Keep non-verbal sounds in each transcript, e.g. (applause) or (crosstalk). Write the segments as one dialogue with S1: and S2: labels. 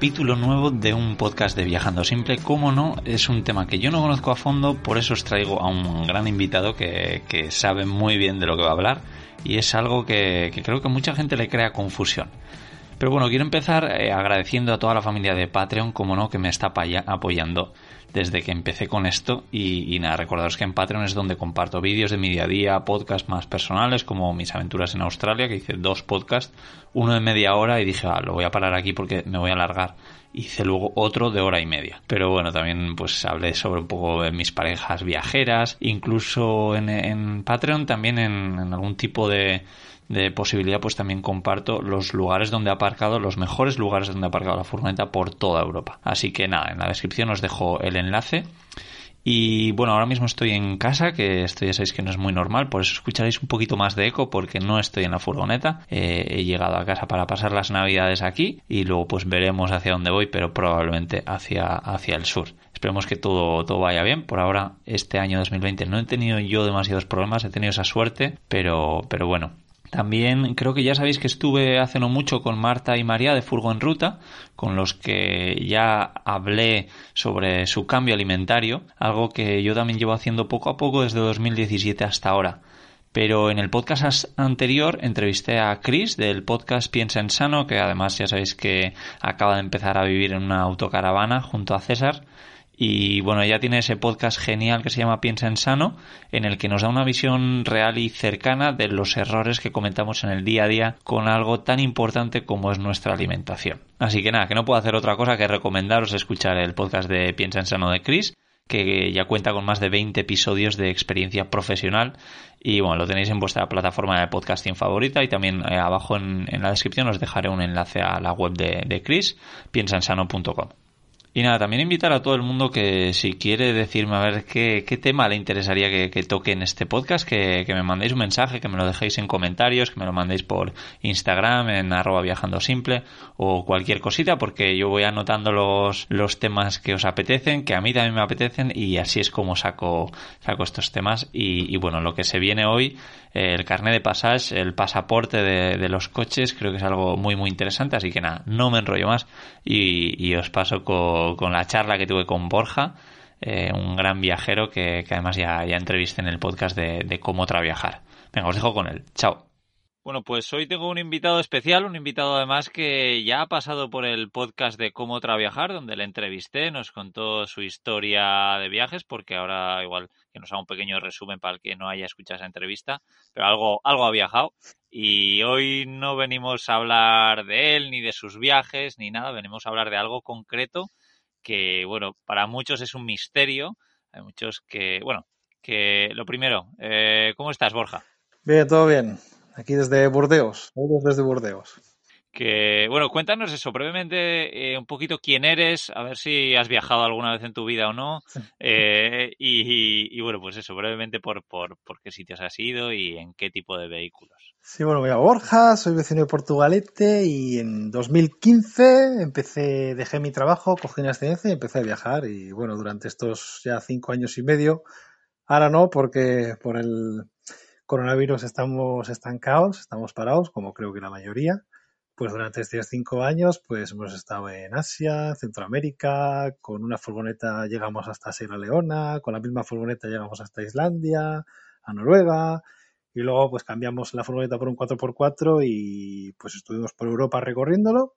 S1: Capítulo nuevo de un podcast de Viajando Simple. Como no, es un tema que yo no conozco a fondo, por eso os traigo a un gran invitado que, sabe muy bien de lo que va a hablar y es algo que, que creo que mucha gente le crea confusión. Pero bueno, quiero empezar eh, agradeciendo a toda la familia de Patreon, como no, que me está apoyando desde que empecé con esto. Y, nada, recordaros que en Patreon es donde comparto vídeos de mi día a día, podcasts más personales, como mis aventuras en Australia, que hice dos podcasts, uno de media hora y dije, ah, lo voy a parar aquí porque me voy a alargar. Hice luego otro de hora y media. Pero bueno, también pues hablé sobre un poco de mis parejas viajeras, incluso en, Patreon también en algún tipo de de posibilidad, pues también comparto los lugares donde he aparcado, los mejores lugares donde he aparcado la furgoneta por toda Europa. Así que nada, en la descripción os dejo el enlace. Y bueno, ahora mismo estoy en casa, que esto ya sabéis que no es muy normal, por eso escucharéis un poquito más de eco, porque no estoy en la furgoneta. Eh, he llegado a casa para pasar las navidades aquí y luego pues veremos hacia dónde voy, pero probablemente hacia, hacia el sur. Esperemos que todo, todo vaya bien. Por ahora, este año 2020 no he tenido yo demasiados problemas, he tenido esa suerte, pero, pero bueno, también creo que ya sabéis que estuve hace no mucho con Marta y María de Furgo en Ruta, con los que ya hablé sobre su cambio alimentario, algo que yo también llevo haciendo poco a poco desde 2017 hasta ahora. Pero en el podcast anterior entrevisté a Chris del podcast Piensa en Sano, que además ya sabéis que acaba de empezar a vivir en una autocaravana junto a César y bueno, ella tiene ese podcast genial que se llama Piensa en Sano, en el que nos da una visión real y cercana de los errores que cometamos en el día a día con algo tan importante como es nuestra alimentación. Así que nada, que no puedo hacer otra cosa que recomendaros escuchar el podcast de Piensa en Sano de Chris que ya cuenta con más de 20 episodios de experiencia profesional y bueno, lo tenéis en vuestra plataforma de podcasting favorita y también eh, abajo en, la descripción os dejaré un enlace a la web de, de Chris, piensensano.com. Y nada, también invitar a todo el mundo que si quiere decirme a ver qué, qué tema le interesaría que, toque en este podcast, que, me mandéis un mensaje, que me lo dejéis en comentarios, que me lo mandéis por Instagram, en arroba viajando simple o cualquier cosita, porque yo voy anotando los, los temas que os apetecen, que a mí también me apetecen y así es como saco, saco estos temas. Y, y bueno, lo que se viene hoy, el carnet de pasaje, el pasaporte de, los coches, creo que es algo muy muy interesante, así que nada, no me enrollo más y, os paso con la charla que tuve con Borja, eh, un gran viajero que, además ya, ya entrevisté en el podcast de, cómo traviajar. Venga, os dejo con él. Chao. Bueno, pues hoy tengo un invitado especial, un invitado además que ya ha pasado por el podcast de Cómo Traviajar, donde le entrevisté, nos contó su historia de viajes, porque ahora igual que nos haga un pequeño resumen para el que no haya escuchado esa entrevista, pero algo, algo ha viajado. Y hoy no venimos a hablar de él, ni de sus viajes, ni nada, venimos a hablar de algo concreto que, bueno, para muchos es un misterio. Hay muchos que, bueno, que lo primero, eh, ¿cómo estás, Borja?
S2: Bien, todo bien. Aquí desde Burdeos, desde Burdeos.
S1: Que, bueno, cuéntanos eso brevemente, eh, un poquito quién eres, a ver si has viajado alguna vez en tu vida o no. Eh, y, bueno, pues eso, brevemente por, por, por, qué sitios has ido y en qué tipo de vehículos.
S2: Sí, bueno, me llamo Borja, soy vecino de Portugalete y en 2015 empecé, dejé mi trabajo, cogí una excedencia y empecé a viajar. Y bueno, durante estos ya cinco años y medio, ahora no, porque por el coronavirus estamos estancados, estamos parados, como creo que la mayoría. Pues durante estos cinco años, pues hemos estado en Asia, Centroamérica, con una furgoneta llegamos hasta Sierra Leona, con la misma furgoneta llegamos hasta Islandia, a Noruega, y luego pues cambiamos la furgoneta por un 4x4 y pues estuvimos por Europa recorriéndolo.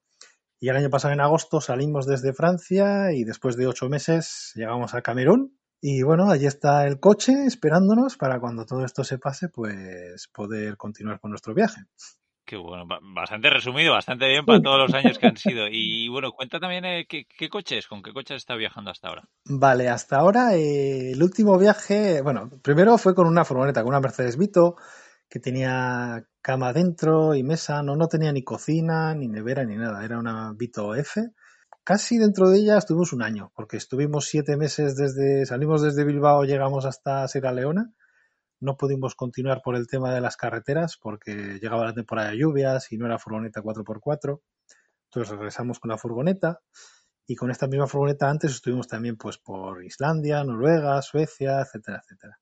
S2: Y el año pasado en agosto salimos desde Francia y después de ocho meses llegamos a Camerún y bueno, allí está el coche esperándonos para cuando todo esto se pase, pues poder continuar con nuestro viaje.
S1: Qué bueno, bastante resumido, bastante bien para todos los años que han (laughs) sido. Y bueno, cuenta también eh, qué, coche es, con qué coche has estado viajando hasta ahora.
S2: Vale, hasta ahora eh, el último viaje, bueno, primero fue con una furgoneta, con una Mercedes Vito, que tenía cama dentro y mesa, no, no tenía ni cocina, ni nevera, ni nada, era una Vito F casi dentro de ella estuvimos un año, porque estuvimos siete meses desde, salimos desde Bilbao, llegamos hasta Sierra Leona. No pudimos continuar por el tema de las carreteras, porque llegaba la temporada de lluvias y no era furgoneta 4x4. Entonces regresamos con la furgoneta y con esta misma furgoneta antes estuvimos también pues por Islandia, Noruega, Suecia, etcétera, etcétera.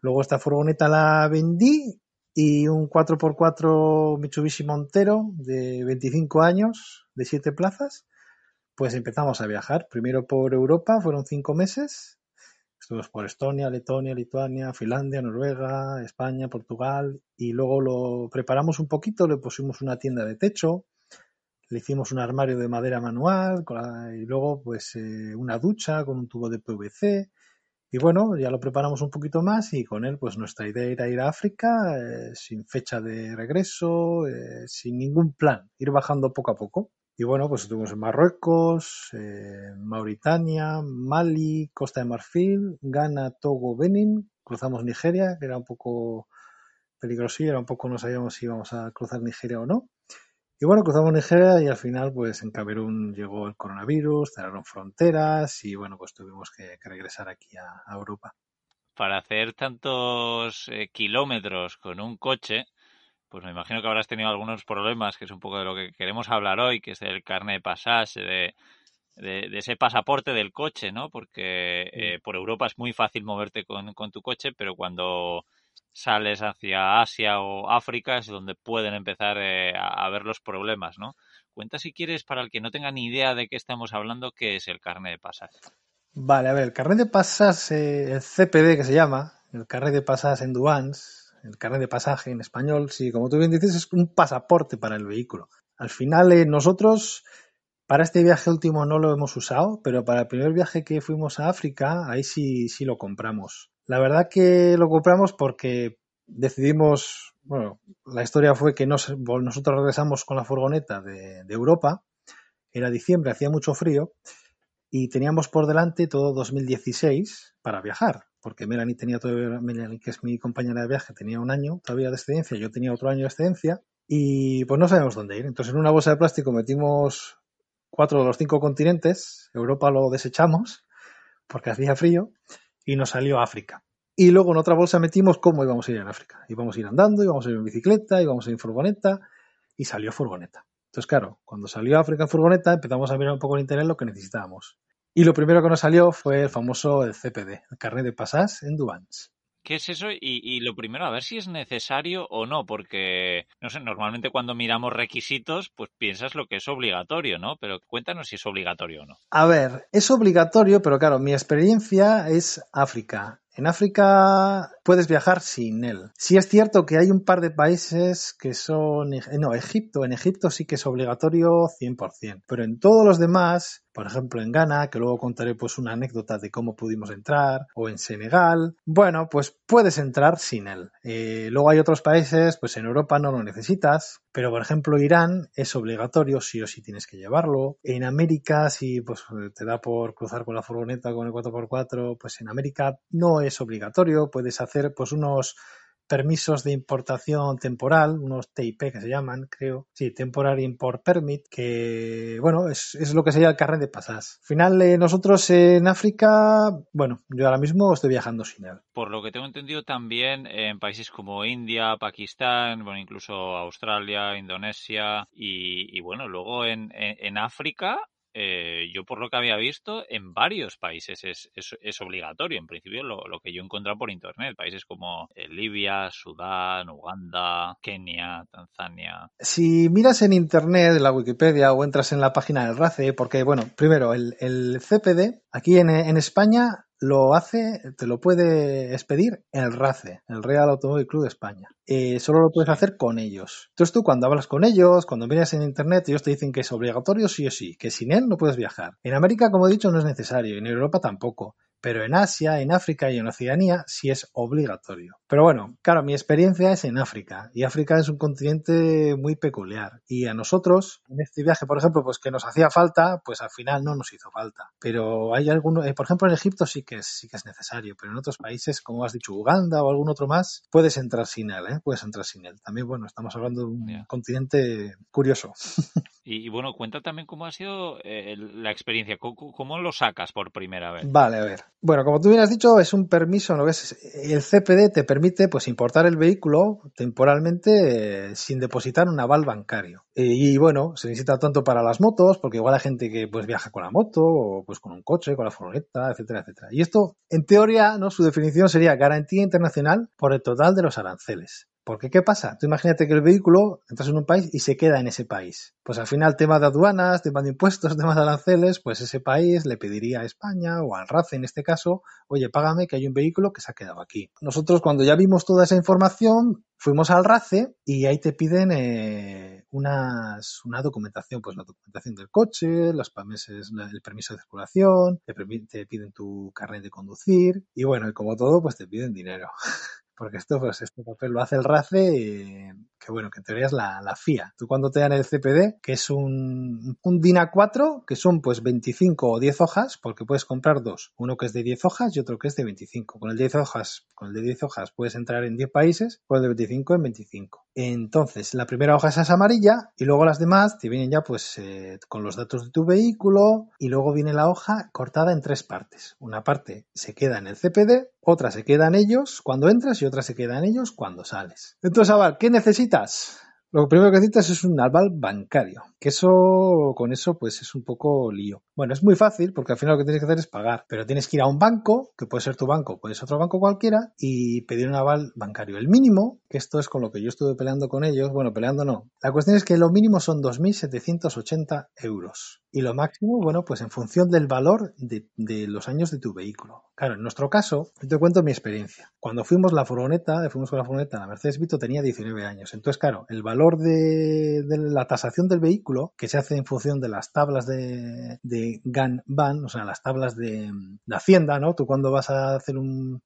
S2: Luego esta furgoneta la vendí y un 4x4 Mitsubishi Montero de 25 años, de 7 plazas, pues empezamos a viajar. Primero por Europa, fueron 5 meses. Estuvimos por Estonia, Letonia, Lituania, Finlandia, Noruega, España, Portugal y luego lo preparamos un poquito, le pusimos una tienda de techo, le hicimos un armario de madera manual y luego pues eh, una ducha con un tubo de PVC y bueno, ya lo preparamos un poquito más y con él, pues nuestra idea era ir a África eh, sin fecha de regreso, eh, sin ningún plan, ir bajando poco a poco. Y bueno, pues estuvimos en Marruecos, Mauritania, Mali, Costa de Marfil, Ghana, Togo, Benin, cruzamos Nigeria, que era un poco peligroso, era un poco no sabíamos si íbamos a cruzar Nigeria o no. Y bueno, cruzamos Nigeria y al final, pues en Camerún llegó el coronavirus, cerraron fronteras y bueno, pues tuvimos que, regresar aquí a, Europa.
S1: Para hacer tantos eh, kilómetros con un coche, pues me imagino que habrás tenido algunos problemas, que es un poco de lo que queremos hablar hoy, que es el carnet de pasaje, de, de, ese pasaporte del coche, ¿no? Porque eh, por Europa es muy fácil moverte con, con tu coche, pero cuando sales hacia Asia o África es donde pueden empezar eh, a, ver los problemas, ¿no? Cuenta si quieres, para el que no tenga ni idea de qué estamos hablando, qué es el carnet de pasaje.
S2: Vale, a ver, el carnet de pasaje, el CPD que se llama, el carnet de pasaje en Duans, el carnet de pasaje en español, sí, como tú bien dices, es un pasaporte para el vehículo. Al final, eh, nosotros, para este viaje último no lo hemos usado, pero para el primer viaje que fuimos a África, ahí sí, sí lo compramos. La verdad que lo compramos porque decidimos, bueno, la historia fue que nosotros regresamos con la furgoneta de, Europa, era diciembre, hacía mucho frío, y teníamos por delante todo 2016 para viajar, porque Melanie tenía todavía, Melanie, que es mi compañera de viaje, tenía un año todavía de excedencia, yo tenía otro año de excedencia, y pues no sabíamos dónde ir. Entonces en una bolsa de plástico metimos cuatro de los cinco continentes, Europa lo desechamos, porque hacía frío, y nos salió África. Y luego en otra bolsa metimos cómo íbamos a ir en África. Íbamos a ir andando, íbamos a ir en bicicleta, íbamos a ir en furgoneta y salió furgoneta. Entonces, claro, cuando salió África en furgoneta empezamos a mirar un poco en internet lo que necesitábamos. Y lo primero que nos salió fue el famoso el CPD, el carnet de pasas en Dubans.
S1: ¿Qué es eso? Y, lo primero, a ver si es necesario o no, porque, no sé, normalmente cuando miramos requisitos, pues piensas lo que es obligatorio, ¿no? Pero cuéntanos si es obligatorio o no.
S2: A ver, es obligatorio, pero claro, mi experiencia es África. En África puedes viajar sin él. Sí es cierto que hay un par de países que son... No, Egipto. En Egipto sí que es obligatorio 100%. Pero en todos los demás, por ejemplo en Ghana, que luego contaré pues una anécdota de cómo pudimos entrar, o en Senegal, bueno, pues puedes entrar sin él. Eh, luego hay otros países, pues en Europa no lo necesitas, pero por ejemplo Irán es obligatorio, sí o sí tienes que llevarlo. En América, si pues te da por cruzar con la furgoneta con el 4x4, pues en América no es obligatorio, puedes hacer pues unos permisos de importación temporal, unos TIP que se llaman, creo. Sí, Temporary Import Permit, que, bueno, es, lo que sería el carnet de pasas. Al final, nosotros en África, bueno, yo ahora mismo estoy viajando sin él.
S1: Por lo que tengo entendido también en países como India, Pakistán, bueno, incluso Australia, Indonesia y, bueno, luego en, en África eh, yo por lo que había visto, en varios países es, es, obligatorio, en principio lo, lo, que yo he encontrado por internet, países como eh, Libia, Sudán, Uganda, Kenia, Tanzania.
S2: Si miras en internet, la Wikipedia o entras en la página del RACE, porque bueno, primero el, el CPD, aquí en, en España lo hace, te lo puede expedir el RACE, el Real Automóvil Club de España. Eh, solo lo puedes hacer con ellos. Entonces tú cuando hablas con ellos, cuando miras en internet, ellos te dicen que es obligatorio sí o sí, que sin él no puedes viajar. En América, como he dicho, no es necesario, en Europa tampoco. Pero en Asia, en África y en Oceanía sí es obligatorio. Pero bueno, claro, mi experiencia es en África y África es un continente muy peculiar y a nosotros en este viaje, por ejemplo, pues que nos hacía falta, pues al final no nos hizo falta. Pero hay algunos, eh, por ejemplo, en Egipto sí que es, sí que es necesario, pero en otros países, como has dicho, Uganda o algún otro más, puedes entrar sin él, ¿eh? Puedes entrar sin él. También, bueno, estamos hablando de un continente curioso. (laughs)
S1: Y, bueno, cuenta también cómo ha sido eh, la experiencia, ¿Cómo, lo sacas por primera vez.
S2: Vale, a ver. Bueno, como tú bien has dicho, es un permiso, ¿no ves? El CPD te permite pues importar el vehículo temporalmente eh, sin depositar un aval bancario. Y, bueno, se necesita tanto para las motos, porque igual hay gente que pues viaja con la moto o pues con un coche, con la furgoneta, etcétera, etcétera. Y esto, en teoría, ¿no? Su definición sería garantía internacional por el total de los aranceles. Porque, ¿qué pasa? Tú imagínate que el vehículo entras en un país y se queda en ese país. Pues al final, tema de aduanas, tema de impuestos, (laughs) temas de aranceles, pues ese país le pediría a España o al RACE en este caso, oye, págame que hay un vehículo que se ha quedado aquí. Nosotros, cuando ya vimos toda esa información, fuimos al RACE y ahí te piden eh, una documentación, pues la documentación del coche, los meses, el permiso de circulación, te, te piden tu carnet de conducir y bueno, y como todo, pues te piden dinero. (laughs) porque esto, pues, este papel lo hace el RACE, que bueno, que en teoría es la, la, FIA. Tú cuando te dan el CPD, que es un, un DIN A4, que son pues 25 o 10 hojas, porque puedes comprar dos, uno que es de 10 hojas y otro que es de 25. Con el de 10 hojas, con el de 10 hojas puedes entrar en 10 países, con el de 25 en 25. Entonces, la primera hoja es amarilla y luego las demás te vienen ya pues eh, con los datos de tu vehículo y luego viene la hoja cortada en tres partes. Una parte se queda en el CPD, otra se queda en ellos cuando entras y otra se queda en ellos cuando sales. Entonces, a ver, ¿qué necesitas? Lo primero que necesitas es un aval bancario, que eso, con eso, pues es un poco lío. Bueno, es muy fácil porque al final lo que tienes que hacer es pagar, pero tienes que ir a un banco, que puede ser tu banco, puede ser otro banco cualquiera, y pedir un aval bancario. El mínimo, que esto es con lo que yo estuve peleando con ellos, bueno, peleando no. La cuestión es que lo mínimo son 2.780 euros. Y lo máximo, bueno, pues en función del valor de, los años de tu vehículo. Claro, en nuestro caso, te cuento mi experiencia. Cuando fuimos la furgoneta, fuimos con la furgoneta, la Mercedes Vito tenía 19 años. Entonces, claro, el valor de, la tasación del vehículo, que se hace en función de las tablas de, de GAN BAN, o sea, las tablas de, de Hacienda, ¿no? Tú cuando vas a hacer un,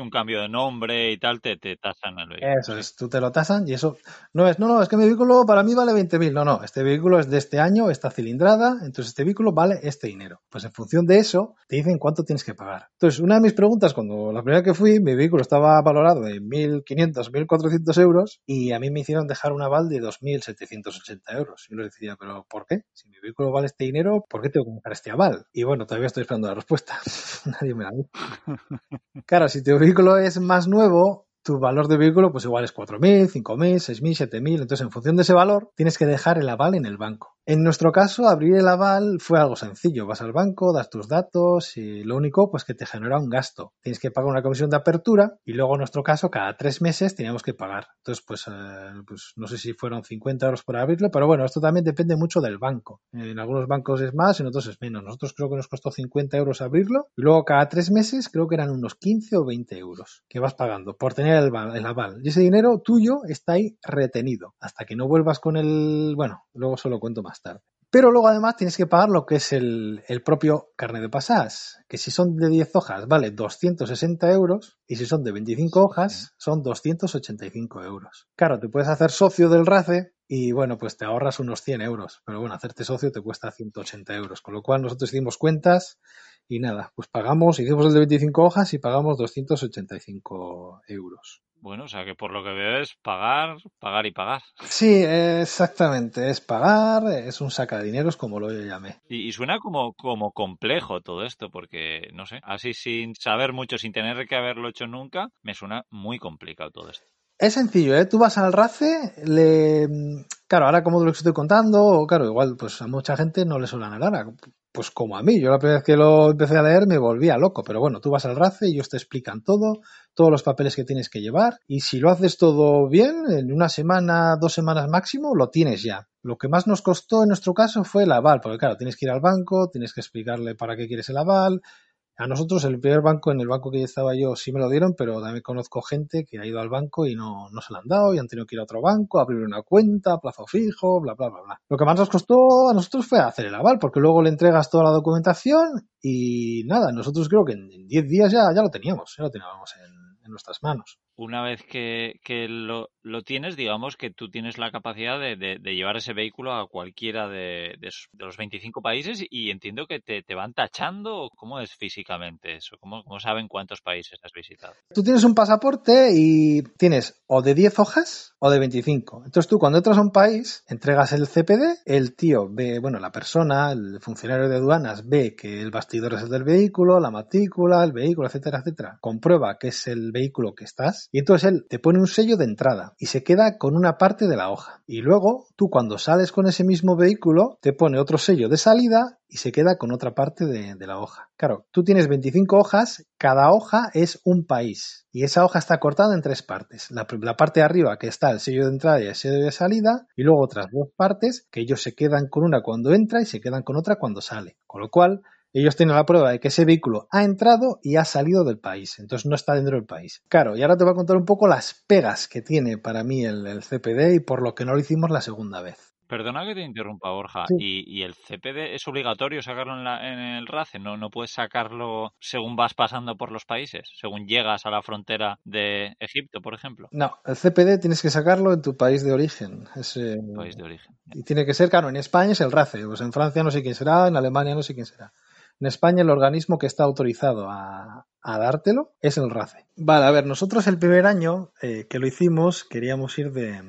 S1: un cambio de nombre y tal, te, te tasan el
S2: vehículo. Eso es, tú te lo tasan y eso no es, no, no, es que mi vehículo para mí vale 20.000. No, no, este vehículo es de este año, esta cilindrada, entonces este vehículo vale este dinero. Pues en función de eso, te dicen cuánto tienes que pagar. Entonces, una de mis preguntas, cuando la primera que fui, mi vehículo estaba valorado en 1.500, 1.400 euros y a mí me hicieron dejar un aval de 2.780 euros. Yo les decía, ¿pero por qué? Si mi vehículo vale este dinero, ¿por qué tengo que dejar este aval? Y bueno, todavía estoy esperando la respuesta. (laughs) Nadie me la dicho. (laughs) Claro, si te vehículo es más nuevo, tu valor de vehículo pues igual es 4.000, 5.000, 6.000, 7.000. Entonces, en función de ese valor, tienes que dejar el aval en el banco. En nuestro caso, abrir el aval fue algo sencillo. Vas al banco, das tus datos y lo único, pues que te genera un gasto. Tienes que pagar una comisión de apertura y luego en nuestro caso, cada tres meses teníamos que pagar. Entonces, pues, eh, pues no sé si fueron 50 euros por abrirlo, pero bueno, esto también depende mucho del banco. En algunos bancos es más, en otros es menos. Nosotros creo que nos costó 50 euros abrirlo y luego cada tres meses creo que eran unos 15 o 20 euros que vas pagando por tener el, el aval. Y ese dinero tuyo está ahí retenido hasta que no vuelvas con el... Bueno, luego solo cuento más tarde. Pero luego además tienes que pagar lo que es el, propio carnet de pasas, que si son de 10 hojas vale 260 euros y si son de 25 hojas son 285 euros. Claro, te puedes hacer socio del RACE y bueno, pues te ahorras unos 100 euros, pero bueno, hacerte socio te cuesta 180 euros, con lo cual nosotros hicimos cuentas y nada, pues pagamos, hicimos el de 25 hojas y pagamos 285 euros.
S1: Bueno, o sea que por lo que veo es pagar, pagar y pagar.
S2: Sí, exactamente, es pagar, es un sacadineros como lo yo llamé.
S1: Y, y, suena como, como complejo todo esto, porque no sé, así sin saber mucho, sin tener que haberlo hecho nunca, me suena muy complicado todo esto.
S2: Es sencillo, ¿eh? Tú vas al RACE, le... Claro, ahora como te lo estoy contando, claro, igual pues a mucha gente no le suena la gana. Pues como a mí, yo la primera vez que lo empecé a leer me volvía loco, pero bueno, tú vas al RACE y ellos te explican todo, todos los papeles que tienes que llevar, y si lo haces todo bien, en una semana, dos semanas máximo, lo tienes ya. Lo que más nos costó en nuestro caso fue el aval, porque claro, tienes que ir al banco, tienes que explicarle para qué quieres el aval, a nosotros el primer banco, en el banco que estaba yo, sí me lo dieron, pero también conozco gente que ha ido al banco y no, no se lo han dado y han tenido que ir a otro banco, abrir una cuenta, plazo fijo, bla, bla, bla, bla. Lo que más nos costó a nosotros fue hacer el aval, porque luego le entregas toda la documentación y nada, nosotros creo que en 10 días ya, ya lo teníamos, ya lo teníamos en, en nuestras manos.
S1: Una vez que, lo, tienes, digamos que tú tienes la capacidad de, llevar ese vehículo a cualquiera de, los 25 países y entiendo que te, van tachando. ¿Cómo es físicamente eso? ¿Cómo, ¿Cómo saben cuántos países has visitado?
S2: Tú tienes un pasaporte y tienes o de 10 hojas o de 25. Entonces tú cuando entras a un país, entregas el CPD, el tío ve, bueno, la persona, el funcionario de aduanas ve que el bastidor es el del vehículo, la matrícula, el vehículo, etcétera, etcétera. Comprueba que es el vehículo que estás y entonces él te pone un sello de entrada y se queda con una parte de la hoja. Y luego tú cuando sales con ese mismo vehículo te pone otro sello de salida y se queda con otra parte de, la hoja. Claro, tú tienes 25 hojas, cada hoja es un país y esa hoja está cortada en tres partes. La, la, parte de arriba que está el sello de entrada y el sello de salida y luego otras dos partes que ellos se quedan con una cuando entra y se quedan con otra cuando sale. Con lo cual, ellos tienen la prueba de que ese vehículo ha entrado y ha salido del país, entonces no está dentro del país. Claro, y ahora te voy a contar un poco las pegas que tiene para mí el, el CPD y por lo que no lo hicimos la segunda vez.
S1: Perdona que te interrumpa, Borja. Sí. ¿Y, ¿Y, el CPD es obligatorio sacarlo en, la, en, el RACE? ¿No, ¿No puedes sacarlo según vas pasando por los países? Según llegas a la frontera de Egipto, por ejemplo.
S2: No, el CPD tienes que sacarlo en tu país de origen. Es, eh,
S1: país de origen.
S2: Y tiene que ser, claro, en España es el RACE. Pues en Francia no sé quién será, en Alemania no sé quién será. En España el organismo que está autorizado a, a dártelo es el RACE. Vale, a ver, nosotros el primer año eh, que lo hicimos queríamos ir de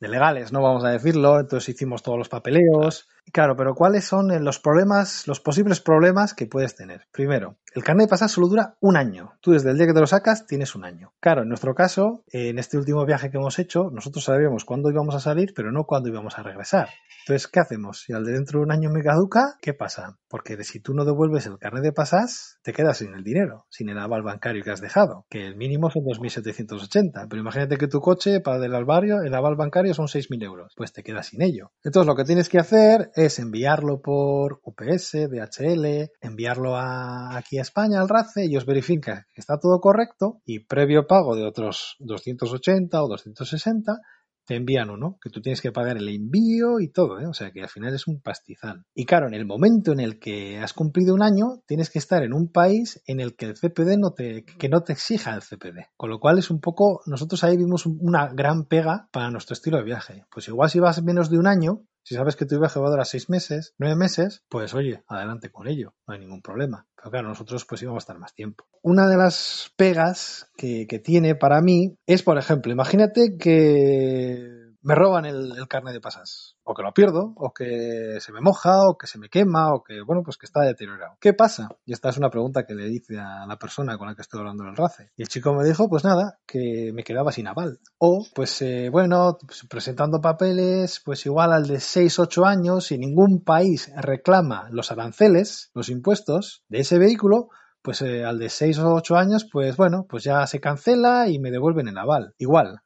S2: de legales, no vamos a decirlo, entonces hicimos todos los papeleos. Claro, pero ¿cuáles son los problemas, los posibles problemas que puedes tener? Primero, el carnet de pasar solo dura un año. Tú desde el día que te lo sacas tienes un año. Claro, en nuestro caso, en este último viaje que hemos hecho, nosotros sabíamos cuándo íbamos a salir, pero no cuándo íbamos a regresar. Entonces, ¿qué hacemos? Si al de dentro de un año me caduca, ¿qué pasa? Porque si tú no devuelves el carnet de pasas, te quedas sin el dinero, sin el aval bancario que has dejado, que el mínimo son 2.780. Pero imagínate que tu coche para el alvario, el aval bancario son 6.000 euros. Pues te quedas sin ello. Entonces, lo que tienes que hacer es enviarlo por UPS, DHL, enviarlo a, aquí a España al RACE, ellos verifican que está todo correcto y previo pago de otros 280 o 260 te envían uno, que tú tienes que pagar el envío y todo, ¿eh? o sea que al final es un pastizal. Y claro, en el momento en el que has cumplido un año, tienes que estar en un país en el que el CPD no te, que no te exija el CPD. Con lo cual es un poco, nosotros ahí vimos una gran pega para nuestro estilo de viaje. Pues igual si vas menos de un año, si sabes que tu viaje va a durar seis meses, nueve meses, pues oye, adelante con ello, no hay ningún problema. Pero claro, nosotros pues íbamos a estar más tiempo. Una de las pegas que, que tiene para mí es, por ejemplo, imagínate que me roban el, carnet de pasas. O que lo pierdo, o que se me moja, o que se me quema, o que, bueno, pues que está deteriorado. ¿Qué pasa? Y esta es una pregunta que le hice a la persona con la que estoy hablando en el RACE. Y el chico me dijo, pues nada, que me quedaba sin aval. O, pues eh, bueno, pues presentando papeles, pues igual al de 6, 8 años, si ningún país reclama los aranceles, los impuestos de ese vehículo, pues eh, al de 6 o 8 años, pues bueno, pues ya se cancela y me devuelven el aval. Igual,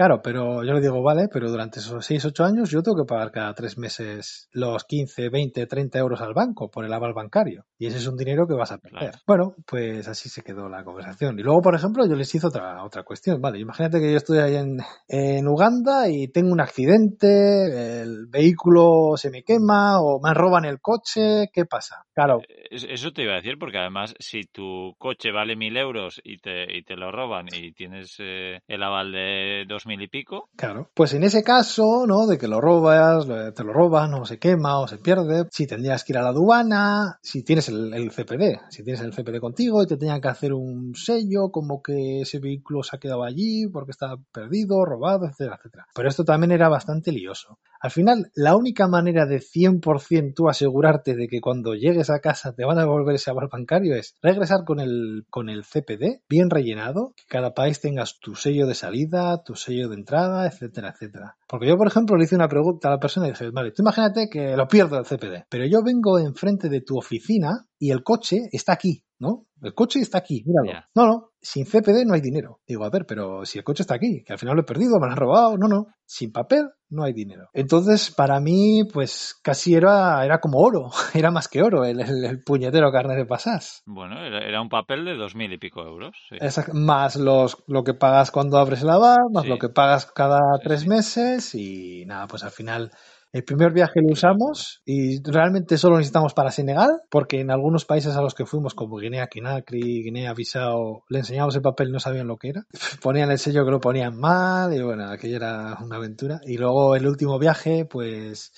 S2: Claro, pero yo le digo, vale, pero durante esos 6, 8 años yo tengo que pagar cada tres meses los 15, 20, 30 euros al banco por el aval bancario. Y ese es un dinero que vas a perder. Claro. Bueno, pues así se quedó la conversación. Y luego, por ejemplo, yo les hice otra, otra cuestión. Vale, imagínate que yo estoy ahí en, en Uganda y tengo un accidente, el vehículo se me quema o me roban el coche, ¿qué pasa? Claro.
S1: Eso te iba a decir, porque además, si tu coche vale mil euros y te, y te lo roban y tienes eh, el aval de dos y pico.
S2: Claro. Pues en ese caso, ¿no? De que lo robas, te lo roban, o se quema, o se pierde, si tendrías que ir a la aduana, si tienes el, el CPD, si tienes el CPD contigo y te tenían que hacer un sello como que ese vehículo se ha quedado allí porque está perdido, robado, etcétera, etcétera. Pero esto también era bastante lioso. Al final, la única manera de 100% tú asegurarte de que cuando llegues a casa te van a devolver ese aval bancario es regresar con el, con el CPD bien rellenado, que cada país tengas tu sello de salida, tu sello de entrada, etcétera, etcétera. Porque yo, por ejemplo, le hice una pregunta a la persona y dije, vale, tú imagínate que lo pierdo el CPD, pero yo vengo enfrente de tu oficina y el coche está aquí, ¿no? El coche está aquí, míralo. Yeah. No, no, sin CPD no hay dinero. Digo, a ver, pero si el coche está aquí, que al final lo he perdido, me lo han robado, no, no, sin papel no hay dinero. Entonces, para mí, pues casi era, era como oro, (laughs) era más que oro el, el, el puñetero carnet de pasas.
S1: Bueno, era, era, un papel de dos mil y pico euros. Sí.
S2: Exacto, más los, lo que pagas cuando abres el aval, más sí. lo que pagas cada sí, tres meses y nada, pues al final El primer viaje lo usamos y realmente solo necesitamos para Senegal, porque en algunos países a los que fuimos, como Guinea, Conakry, Guinea, Bissau, le enseñamos el papel y no sabían lo que era. (laughs) Ponían el sello que lo ponían mal y bueno, aquello era una aventura. Y luego el último viaje, pues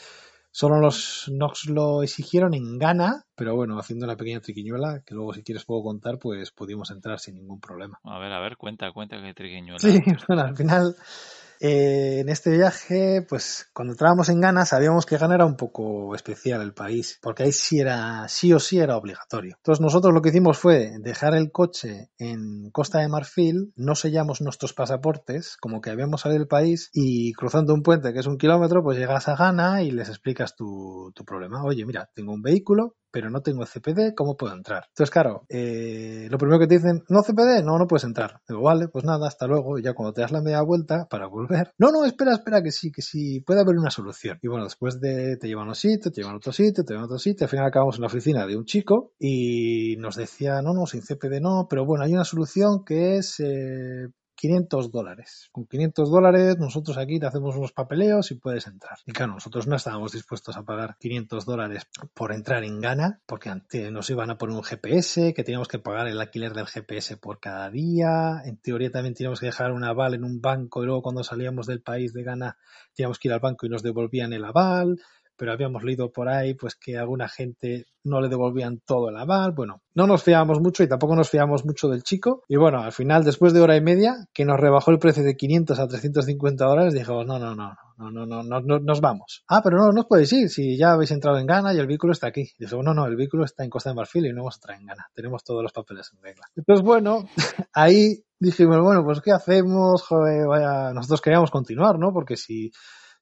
S2: Solo nos, nos lo exigieron en Ghana, pero bueno, haciendo una pequeña triquiñuela, que luego si quieres puedo contar, pues pudimos entrar sin ningún problema.
S1: A ver, a ver, cuenta, cuenta qué triquiñuela.
S2: Sí, (laughs) bueno, al final eh, en este viaje, pues cuando entrábamos en Ghana sabíamos que Ghana era un poco especial el país, porque ahí sí era, sí o sí era obligatorio. Entonces nosotros lo que hicimos fue dejar el coche en Costa de Marfil, no sellamos nuestros pasaportes, como que habíamos salido del país y cruzando un puente que es un kilómetro, pues llegas a Ghana y les explicas tu, tu problema. Oye, mira, tengo un vehículo, pero no tengo CPD, ¿cómo puedo entrar? Entonces, claro, eh, lo primero que te dicen, ¿no CPD? No, no puedes entrar. Digo, vale, pues nada, hasta luego. Y ya cuando te das la media vuelta para volver, no, no, espera, espera, que sí, que sí, puede haber una solución. Y bueno, después de, te llevan a un sitio, te llevan a otro sitio, te llevan a otro sitio, al final acabamos en la oficina de un chico y nos decía, no, no, sin CPD no, pero bueno, hay una solución que es, eh, 500 dólares. Con 500 dólares nosotros aquí te hacemos unos papeleos y puedes entrar. Y claro, nosotros no estábamos dispuestos a pagar 500 dólares por entrar en Ghana, porque antes nos iban a poner un GPS, que teníamos que pagar el alquiler del GPS por cada día. En teoría también teníamos que dejar un aval en un banco y luego cuando salíamos del país de Ghana teníamos que ir al banco y nos devolvían el aval pero habíamos leído por ahí pues que alguna gente no le devolvían todo el aval. Bueno, no nos fiábamos mucho y tampoco nos fiábamos mucho del chico. Y bueno, al final, después de hora y media, que nos rebajó el precio de 500 a 350 dólares, dijimos, no, no, no, no, no, no, no, no nos vamos. Ah, pero no, no os podéis ir si ya habéis entrado en Ghana y el vehículo está aquí. Dijimos, no, no, el vehículo está en Costa de Marfil y no hemos entrado en Ghana. Tenemos todos los papeles en regla. Entonces, bueno, (laughs) ahí dijimos, bueno, pues ¿qué hacemos? Joder, vaya, nosotros queríamos continuar, ¿no? Porque si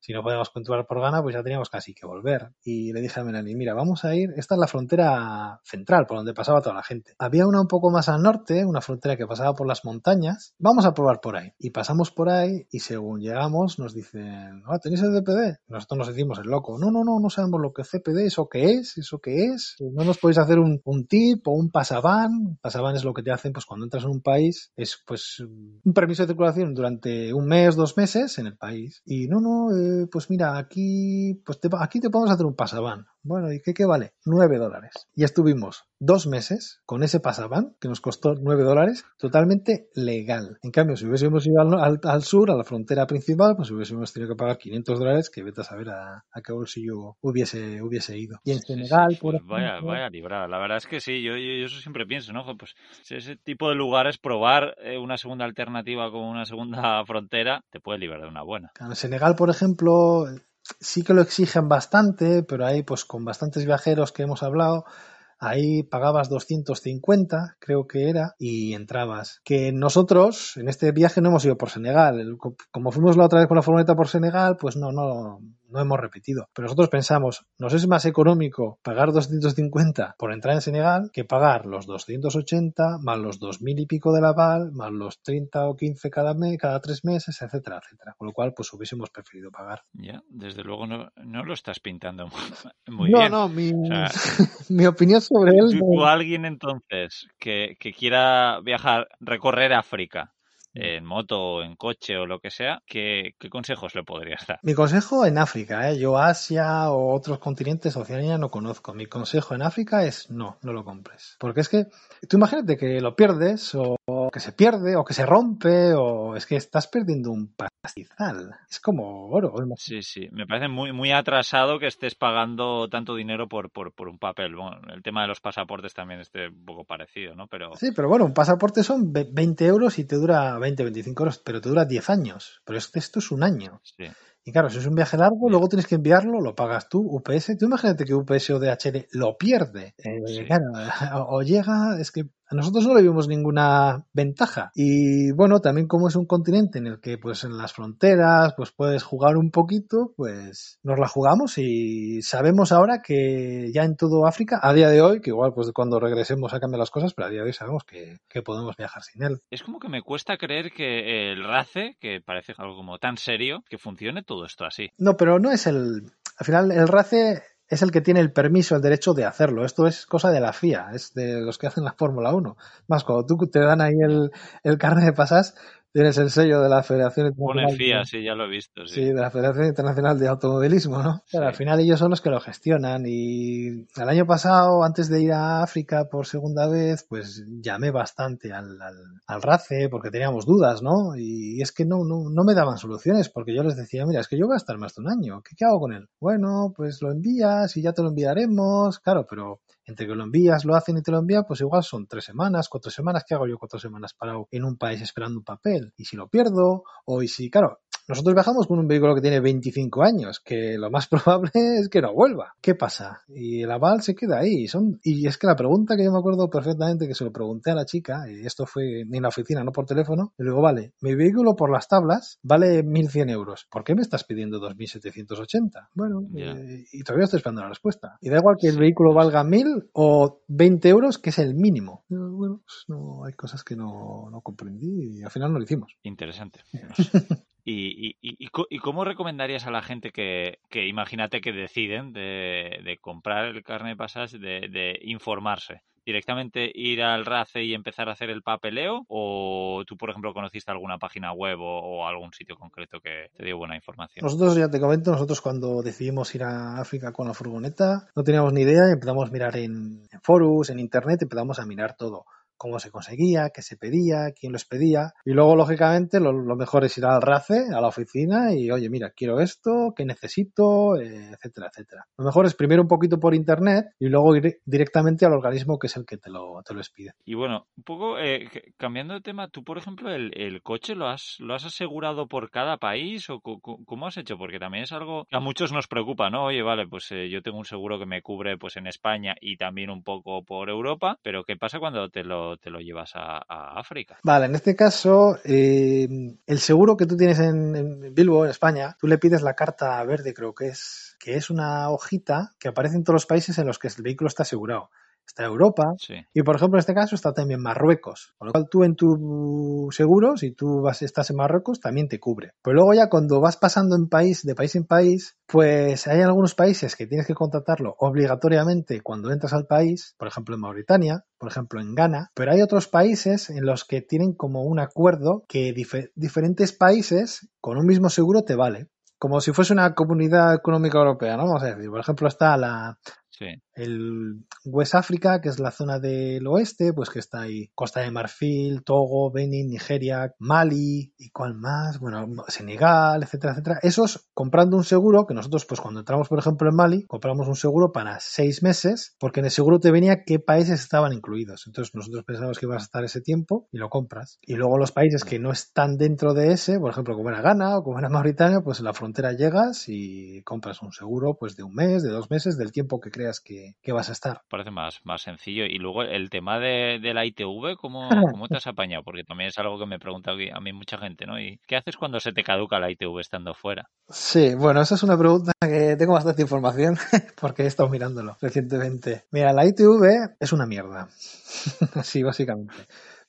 S2: si no podíamos continuar por Ghana, pues ya teníamos casi que volver. Y le dije a Melanie, mira, vamos a ir, esta es la frontera central, por donde pasaba toda la gente. Había una un poco más al norte, una frontera que pasaba por las montañas, vamos a probar por ahí. Y pasamos por ahí y según llegamos nos dicen, ah, ¿tenéis el CPD? Nosotros nos decimos el loco, no, no, no, no sabemos lo que es CPD, eso qué es, eso qué es. No nos podéis hacer un, un tip o un pasaban. Pasaban es lo que te hacen pues cuando entras en un país, es pues un permiso de circulación durante un mes, dos meses en el país. Y no, no, eh, pues mira, aquí, pues te, aquí te podemos hacer un pasabán. Bueno, ¿y qué, qué vale? 9 dólares. Y estuvimos dos meses con ese pasabán que nos costó 9 dólares, totalmente legal. En cambio, si hubiésemos ido al, al, sur, a la frontera principal, pues hubiésemos tenido que pagar 500 dólares, que vete a saber a, a qué bolsillo hubiese, hubiese ido. Y en Senegal, por
S1: pues vaya, vaya librada. La verdad es que sí, yo, yo, yo, eso siempre pienso, ¿no? Pues ese tipo de lugares, probar eh, una segunda alternativa como una segunda (laughs) frontera, te puede librar de una buena.
S2: En Senegal, por ejemplo, sí que lo exigen bastante, pero ahí pues con bastantes viajeros que hemos hablado, ahí pagabas 250, creo que era, y entrabas. Que nosotros en este viaje no hemos ido por Senegal. Como fuimos la otra vez con la furgoneta por Senegal, pues no, no, no hemos repetido. Pero nosotros pensamos, nos es más económico pagar 250 por entrar en Senegal que pagar los 280 más los 2.000 y pico de la Val, más los 30 o 15 cada mes, cada tres meses, etcétera, etcétera. Con lo cual, pues hubiésemos preferido pagar.
S1: Ya, desde luego no, no lo estás pintando (laughs) muy, bien.
S2: No, no, mi, (laughs) mi opinión sobre (laughs) él.
S1: ¿Tú, alguien entonces que, que quiera viajar, recorrer África, en moto o en coche o lo que sea, ¿qué, qué consejos le podrías dar?
S2: Mi consejo en África, ¿eh? yo Asia o otros continentes, Oceanía no conozco. Mi consejo en África es no, no lo compres. Porque es que tú imagínate que lo pierdes o que se pierde o que se rompe o es que estás perdiendo un pastizal. Es como oro.
S1: Sí, sí, me parece muy, muy atrasado que estés pagando tanto dinero por, por, por un papel. Bueno, el tema de los pasaportes también es un poco parecido, ¿no? Pero...
S2: Sí, pero bueno, un pasaporte son 20 euros y te dura 20, 25 euros, pero te dura 10 años. Pero esto es un año.
S1: Sí.
S2: Y claro, si es un viaje largo, luego tienes que enviarlo, lo pagas tú, UPS. Tú imagínate que UPS o DHL lo pierde. Eh, sí. Claro, o llega, es que a nosotros no le vimos ninguna ventaja. Y bueno, también como es un continente en el que pues en las fronteras pues puedes jugar un poquito, pues nos la jugamos y sabemos ahora que ya en todo África, a día de hoy, que igual pues cuando regresemos a cambiar las cosas, pero a día de hoy sabemos que, que podemos viajar sin él.
S1: Es como que me cuesta creer que el RACE, que parece algo como tan serio, que funcione todo esto así.
S2: No, pero no es el... Al final el RACE es el que tiene el permiso, el derecho de hacerlo. Esto es cosa de la FIA, es de los que hacen la Fórmula 1. Más, cuando tú te dan ahí el, el carnet de pasas, tienes el sello de la Federación Internacional.
S1: FIA, sí, ya lo he visto. Sí.
S2: sí. de la Federación Internacional de Automovilismo, ¿no? Pero al final ellos son los que lo gestionan y el año pasado, antes de ir a África por segunda vez, pues llamé bastante al, al, al RACE porque teníamos dudas, ¿no? Y es que no, no, no me daban soluciones porque yo les decía, mira, es que yo voy a estar más de un año, ¿qué, qué hago con él? Bueno, pues lo envías y ya te lo enviaremos, claro, pero entre que lo envías, lo hacen y te lo envían, pues igual son tres semanas, cuatro semanas. ¿Qué hago yo cuatro semanas parado en un país esperando un papel? Y si lo pierdo, o y si, claro, nosotros viajamos con un vehículo que tiene 25 años, que lo más (laughs) probable es que no vuelva. ¿Qué pasa? Y el aval se queda ahí. Son, y es que la pregunta que yo me acuerdo perfectamente que se lo pregunté a la chica, y esto fue en la oficina, no por teléfono, le digo, vale, mi vehículo por las tablas vale 1.100 euros. ¿Por qué me estás pidiendo 2.780? Bueno,
S1: Ya.
S2: eh, y todavía estoy esperando la respuesta. Y da igual que el
S1: Sí,
S2: vehículo
S1: pues.
S2: valga 1.000 o 20 euros, que es el mínimo. Bueno, pues no, hay cosas que no, no comprendí y al final no lo hicimos.
S1: Interesante. (laughs) ¿Y, y, y, cómo recomendarías a la gente que, que imagínate que deciden de, de comprar el carnet de pasajes, de, de informarse? ¿Directamente ir al RACE y empezar a hacer el papeleo? ¿O tú, por ejemplo, conociste alguna página web o, algún sitio concreto que te dio buena información?
S2: Nosotros, ya te comento, nosotros cuando decidimos ir a África con la furgoneta, no teníamos ni idea y empezamos a mirar en foros, en internet, empezamos a mirar todo. Cómo se conseguía, qué se pedía, quién los pedía. Y luego, lógicamente, lo, mejor es ir al RACE, a la oficina, y oye, mira, quiero esto, qué necesito, eh, etcétera, etcétera. Lo mejor es primero un poquito por internet y luego ir directamente al organismo que es el que te lo, te lo expide.
S1: Y bueno, un poco eh, cambiando de tema, tú, por ejemplo, el, el coche lo has, lo has asegurado por cada país o cómo has hecho? Porque también es algo que a muchos nos preocupa, ¿no? Oye, vale, pues eh, yo tengo un seguro que me cubre pues en España y también un poco por Europa, pero ¿qué pasa cuando te lo, te lo llevas a, África?
S2: Vale, en este caso, eh, el seguro que tú tienes en, en Bilbo, en España, tú le pides la carta verde, creo que es, que es una hojita que aparece en todos los países en los que el vehículo está asegurado. Está Europa
S1: Sí,
S2: y, por ejemplo, en este caso está también Marruecos. Con lo cual, tú en tu seguro, si tú vas, estás en Marruecos, también te cubre. Pero luego ya cuando vas pasando en país, de país en país, pues hay algunos países que tienes que contratarlo obligatoriamente cuando entras al país, por ejemplo en Mauritania, por ejemplo en Ghana, pero hay otros países en los que tienen como un acuerdo que dife- diferentes países con un mismo seguro te vale. Como si fuese una comunidad económica europea, ¿no? Vamos a decir, por ejemplo, está la, el West África, que es la zona del oeste, pues que está ahí Costa de Marfil, Togo, Benin, Nigeria, Mali y cuál más, bueno, Senegal, etcétera, etcétera. Esos comprando un seguro, que nosotros pues cuando entramos por ejemplo en Mali, compramos un seguro para seis meses, porque en el seguro te venía qué países estaban incluidos. Entonces nosotros pensábamos que ibas a estar ese tiempo y lo compras. Y luego los países que no están dentro de ese, por ejemplo como era Ghana o como era Mauritania, pues en la frontera llegas y compras un seguro pues de un mes, de dos meses, del tiempo que creas que, que vas a estar.
S1: parece más, más sencillo. Y luego el tema de, de la ITV, ¿cómo, (laughs) ¿cómo te has apañado? Porque también es algo que me pregunta a mí mucha gente, ¿no? ¿Y qué haces cuando se te caduca la ITV estando fuera?
S2: Sí, bueno, esa es una pregunta que tengo bastante información (laughs) porque he estado mirándolo recientemente. Mira, la ITV es una mierda. (laughs) sí, básicamente.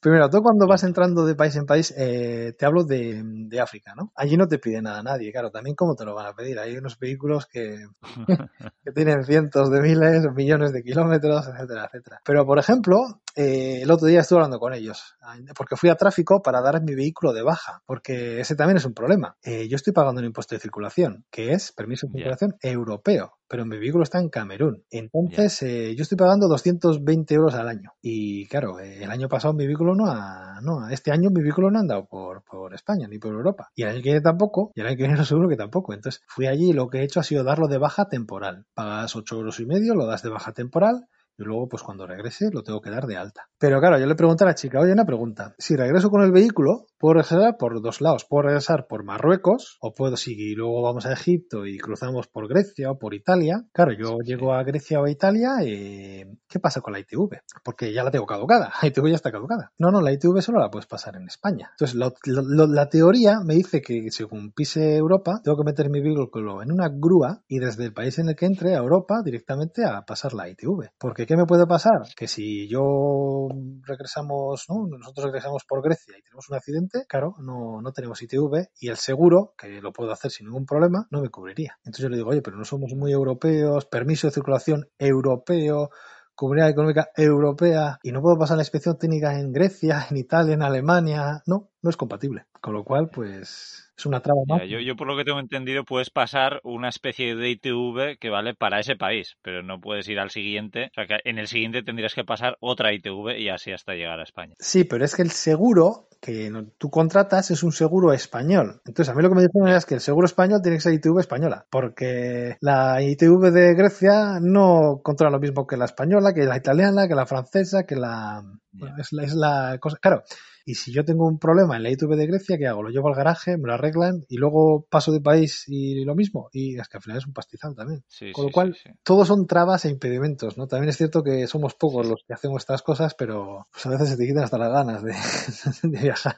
S2: Primero, tú cuando vas entrando de país en país, eh, te hablo de, de África, ¿no? Allí no te pide nada nadie, claro, también cómo te lo van a pedir. Hay unos vehículos que, (laughs) que tienen cientos de miles, millones de kilómetros, etcétera, etcétera. Pero, por ejemplo, eh, el otro día estuve hablando con ellos, porque fui a tráfico para dar mi vehículo de baja, porque ese también es un problema. Eh, yo estoy pagando un impuesto de circulación, que es permiso de circulación europeo, pero mi vehículo está en Camerún. Entonces, eh, yo estoy pagando 220 euros al año. Y claro, el año pasado mi vehículo no ha, no, ha- este año mi vehículo no ha andado por, por España ni por Europa. Y el año que viene tampoco, y el año que viene (laughs) no seguro que tampoco. Entonces, fui allí y lo que he hecho ha sido darlo de baja temporal. Pagas 8 euros y medio, lo das de baja temporal y luego, pues cuando regrese, lo tengo que dar de alta. Pero claro, yo le pregunté a la chica, oye, una pregunta. Si regreso con el vehículo, puedo regresar por dos lados. Puedo regresar por Marruecos, o puedo, si luego vamos a Egipto y cruzamos por Grecia o por Italia. Claro, yo
S1: Sí.
S2: llego a Grecia o a Italia, eh, ¿qué pasa con la ITV? Porque ya la tengo caducada. (laughs) La ITV ya está caducada. No, no, la ITV solo la puedes pasar en España. Entonces, la teoría me dice que según pise Europa, tengo que meter mi vehículo en una grúa y desde el país en el que entre a Europa directamente a pasar la ITV. Porque ¿qué me puede pasar? Que si yo regresamos, ¿no? Nosotros regresamos por Grecia y tenemos un accidente, claro, no, no tenemos ITV y el seguro, que lo puedo hacer sin ningún problema, no me cubriría. Entonces yo le digo, oye, pero no somos muy europeos, permiso de circulación europeo, Comunidad Económica Europea y no puedo pasar la inspección técnica en Grecia, en Italia, en Alemania. No, no es compatible. Con lo cual, pues es una traba más.
S1: yo, yo, por lo que tengo entendido, puedes pasar una especie de ITV que vale para ese país, pero no puedes ir al siguiente. O sea, que en el siguiente tendrías que pasar otra ITV y así hasta llegar a España.
S2: Sí, pero es que el seguro que tú contratas es un seguro español. Entonces, a mí lo que me dijeron es que el seguro español tiene que ser ITV española, porque la ITV de Grecia no controla lo mismo que la española, que la italiana, que la francesa, que la... es, la es la cosa... Claro, y si yo tengo un problema en la ITV de Grecia, ¿qué hago? Lo llevo al garaje, me lo arreglan y luego paso de país y lo mismo. Y es que al final es un pastizal también. Con lo cual, todos son trabas e impedimentos, ¿no? También es cierto que somos pocos los que hacemos estas cosas, pero pues, a veces se te quitan hasta las ganas de, (laughs) de viajar.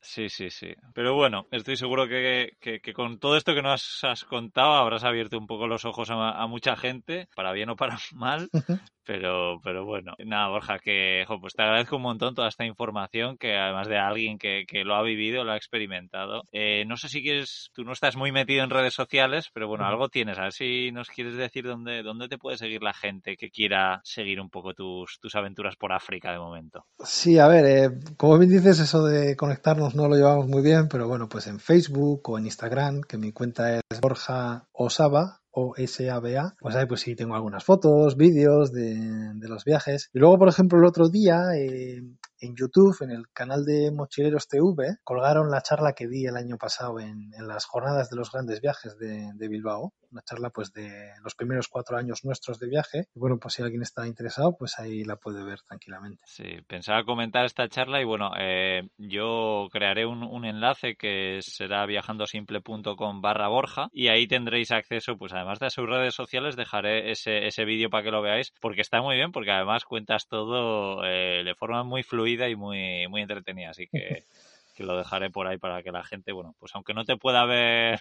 S1: Sí, sí, sí. Pero bueno, estoy seguro que, que, con todo esto que nos has contado habrás abierto un poco los ojos a, mucha gente, para bien o para (laughs) mal. (laughs) Pero, pero bueno, nada, Borja, que pues te agradezco un montón toda esta información, que además de alguien que, que lo ha vivido, lo ha experimentado. Eh, no sé si quieres, tú no estás muy metido en redes sociales, pero bueno, algo tienes. A ver si nos quieres decir dónde, dónde te puede seguir la gente que quiera seguir un poco tus, tus aventuras por África de momento.
S2: Sí, a ver, eh, como bien dices, eso de conectarnos no lo llevamos muy bien, pero bueno, pues en Facebook o en Instagram, que mi cuenta es Borja Osaba, o SABA, pues ahí pues sí tengo algunas fotos, vídeos de, los viajes. Y luego, por ejemplo, el otro día eh, en YouTube, en el canal de Mochileros TV, colgaron la charla que di el año pasado en, las jornadas de los grandes viajes de, de, Bilbao, una charla pues de los primeros cuatro años nuestros de viaje. Y bueno, pues si alguien está interesado, pues ahí la puede ver tranquilamente.
S1: Sí, pensaba comentar esta charla y bueno, eh, yo crearé un, un, enlace que será viajandosimple.com barra Borja y ahí tendréis acceso, pues además de sus redes sociales, dejaré ese, ese vídeo para que lo veáis porque está muy bien, porque además cuentas todo eh, de forma muy fluida y muy, muy entretenida. Así que, (laughs) que, lo dejaré por ahí para que la gente, bueno, pues aunque no te pueda ver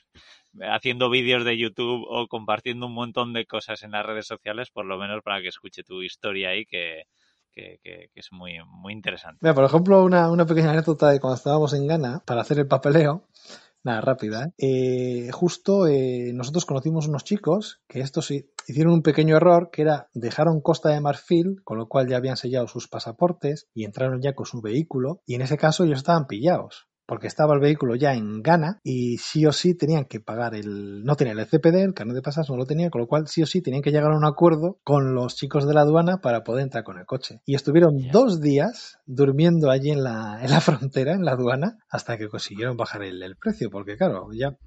S1: haciendo vídeos de YouTube o compartiendo un montón de cosas en las redes sociales, por lo menos para que escuche tu historia ahí, que, que, que, es muy, muy interesante.
S2: Mira, por ejemplo, una, una pequeña anécdota de cuando estábamos en Ghana para hacer el papeleo. Nada, rápida. ¿eh? Eh, justo eh, nosotros conocimos unos chicos que estos hicieron un pequeño error que era dejaron Costa de Marfil, con lo cual ya habían sellado sus pasaportes y entraron ya con su vehículo y en ese caso ellos estaban pillados porque estaba el vehículo ya en Ghana y sí o sí tenían que pagar el... No tenía el CPD, el carnet de pasas no lo tenía, con lo cual sí o sí tenían que llegar a un acuerdo con los chicos de la aduana para poder entrar con el coche. Y estuvieron dos días durmiendo allí en la, en la frontera, en la aduana, hasta que consiguieron bajar el, el precio, porque claro, ya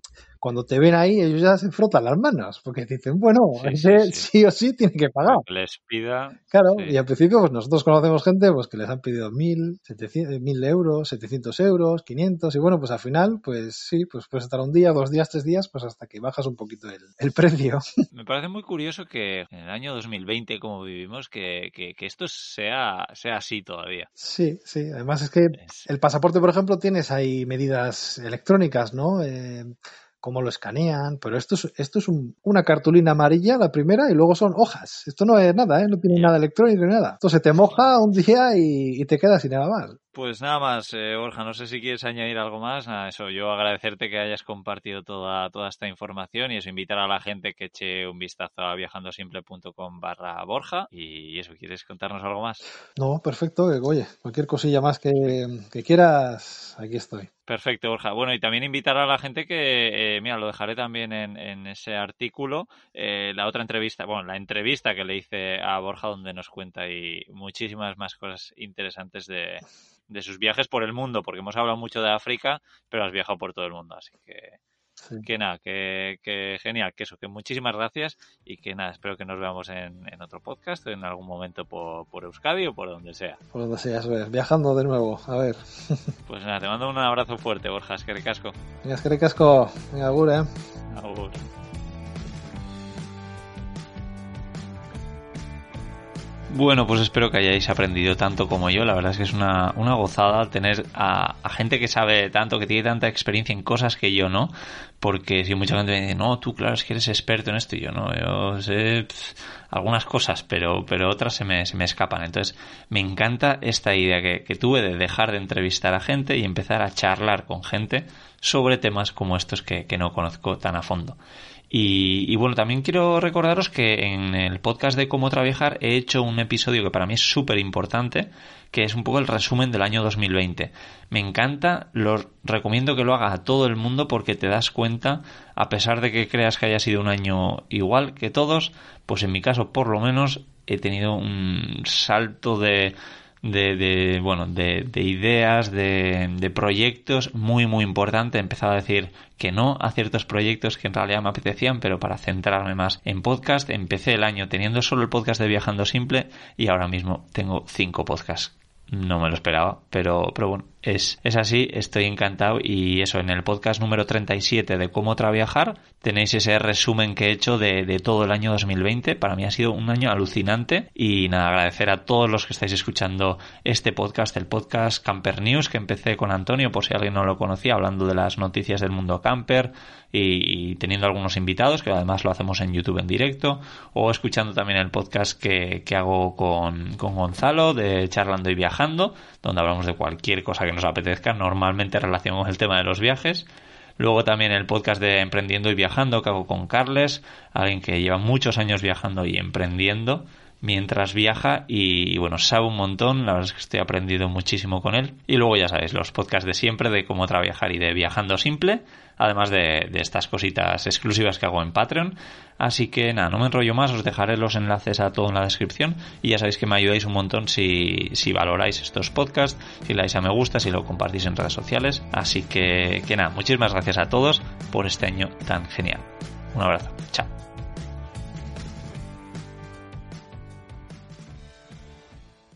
S2: cuando te ven ahí, ellos ya se frotan las manos, porque dicen, bueno, ese sí, o sí tiene que pagar.
S1: Les pida.
S2: Claro, y al principio, pues nosotros conocemos gente pues que les han pedido mil, mil euros, 700 euros, 500, y bueno, pues al final, pues sí, pues puedes estar un día, dos días, tres días, pues hasta que bajas un poquito el, el precio. (laughs)
S1: Me parece muy curioso que en el año 2020, como vivimos, que, que, que esto sea, sea así todavía.
S2: Sí, sí, además es que el pasaporte, por ejemplo, tienes ahí medidas electrónicas, ¿no? Eh, cómo lo escanean, pero esto es, esto es un, una cartulina amarilla, la primera, y luego son hojas. Esto no es nada, ¿eh? no tiene nada electrónico ni nada. Esto se te moja un día y, y te quedas sin nada más.
S1: Pues nada más, eh, Borja, no sé si quieres añadir algo más. Nada, eso, yo agradecerte que hayas compartido toda, toda esta información y eso, invitar a la gente que eche un vistazo a viajandosimple.com barra Borja. Y eso, ¿quieres contarnos algo más?
S2: No, perfecto. Oye, cualquier cosilla más que, que quieras, aquí estoy.
S1: Perfecto, Borja. Bueno, y también invitar a la gente que, eh, mira, lo dejaré también en, en ese artículo, eh, la otra entrevista, bueno, la entrevista que le hice a Borja donde nos cuenta y muchísimas más cosas interesantes de, de sus viajes por el mundo, porque hemos hablado mucho de África, pero has viajado por todo el mundo, así que, que nada, que, que, genial, que eso, que muchísimas gracias y que nada, espero que nos veamos en, en otro podcast en algún momento por, por, Euskadi o por donde sea.
S2: Por donde sea, viajando de nuevo, a ver. (laughs)
S1: Pues nada, te mando un abrazo fuerte, Borja, es que recasco.
S2: Venga, es que recasco, venga, agur, eh.
S1: Agur. Bueno, pues espero que hayáis aprendido tanto como yo. La verdad es que es una, una gozada tener a, gente que sabe tanto, que tiene tanta experiencia en cosas que yo no. Porque si mucha gente me dice, no, tú claro, es que eres experto en esto y yo no, yo sé algunas cosas, pero, pero otras se me, se me escapan. Entonces, me encanta esta idea que, que tuve de dejar de entrevistar a gente y empezar a charlar con gente sobre temas como estos que, que no conozco tan a fondo. Y, bueno, también quiero recordaros que en el podcast de cómo trabajar he hecho un episodio que para mí es súper importante, que es un poco el resumen del año 2020. Me encanta, lo recomiendo que lo haga a todo el mundo porque te das cuenta, a pesar de que creas que haya sido un año igual que todos, pues en mi caso por lo menos he tenido un salto de de, de bueno de, de ideas de, de, proyectos muy muy importante. He empezado a decir que no a ciertos proyectos que en realidad me apetecían pero para centrarme más en podcast. Empecé el año teniendo solo el podcast de viajando simple y ahora mismo tengo cinco podcasts. No me lo esperaba pero pero bueno es, es así, estoy encantado y eso, en el podcast número 37 de cómo traviajar tenéis ese resumen que he hecho de, de, todo el año 2020. Para mí ha sido un año alucinante y nada, agradecer a todos los que estáis escuchando este podcast, el podcast Camper News que empecé con Antonio, por si alguien no lo conocía, hablando de las noticias del mundo camper y, teniendo algunos invitados, que además lo hacemos en YouTube en directo, o escuchando también el podcast que, que hago con, con Gonzalo de Charlando y Viajando, donde hablamos de cualquier cosa que nos apetezca, normalmente relacionamos el tema de los viajes. Luego también el podcast de Emprendiendo y Viajando que hago con Carles, alguien que lleva muchos años viajando y emprendiendo mientras viaja y, bueno, sabe un montón, la verdad es que estoy aprendiendo muchísimo con él. Y luego ya sabéis, los podcasts de siempre de cómo trabajar y de viajando simple, además de, estas cositas exclusivas que hago en Patreon. Así que nada, no me enrollo más, os dejaré los enlaces a todo en la descripción y ya sabéis que me ayudáis un montón si, si valoráis estos podcasts, si le dais a me gusta, si lo compartís en redes sociales. Así que, que nada, muchísimas gracias a todos por este año tan genial. Un abrazo, chao.